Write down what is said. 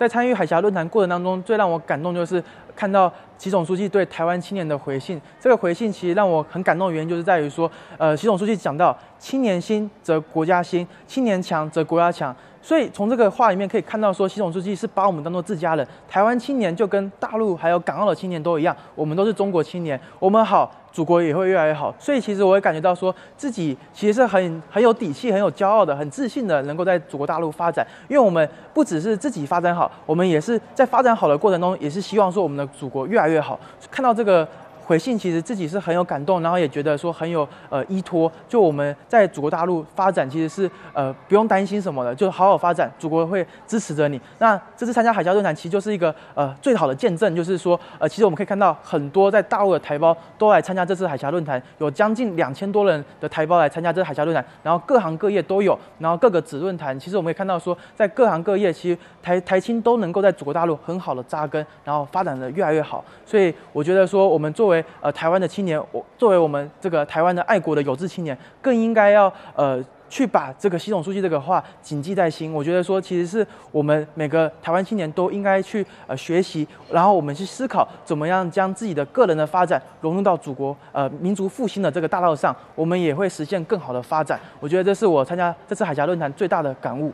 在参与海峡论坛过程当中，最让我感动就是看到习总书记对台湾青年的回信。这个回信其实让我很感动的原因，就是在于说，呃，习总书记讲到“青年兴则国家兴，青年强则国家强”。所以从这个话里面可以看到，说习总书记是把我们当做自家人。台湾青年就跟大陆还有港澳的青年都一样，我们都是中国青年，我们好，祖国也会越来越好。所以其实我也感觉到，说自己其实是很很有底气、很有骄傲的、很自信的，能够在祖国大陆发展。因为我们不只是自己发展好，我们也是在发展好的过程中，也是希望说我们的祖国越来越好。看到这个。回信其实自己是很有感动，然后也觉得说很有呃依托。就我们在祖国大陆发展，其实是呃不用担心什么的，就好好发展，祖国会支持着你。那这次参加海峡论坛，其实就是一个呃最好的见证，就是说呃其实我们可以看到很多在大陆的台胞都来参加这次海峡论坛，有将近两千多人的台胞来参加这次海峡论坛，然后各行各业都有，然后各个子论坛，其实我们也看到说在各行各业，其实台台青都能够在祖国大陆很好的扎根，然后发展的越来越好。所以我觉得说我们作为呃，台湾的青年，我作为我们这个台湾的爱国的有志青年，更应该要呃去把这个习总书记这个话谨记在心。我觉得说，其实是我们每个台湾青年都应该去呃学习，然后我们去思考怎么样将自己的个人的发展融入到祖国呃民族复兴的这个大道上，我们也会实现更好的发展。我觉得这是我参加这次海峡论坛最大的感悟。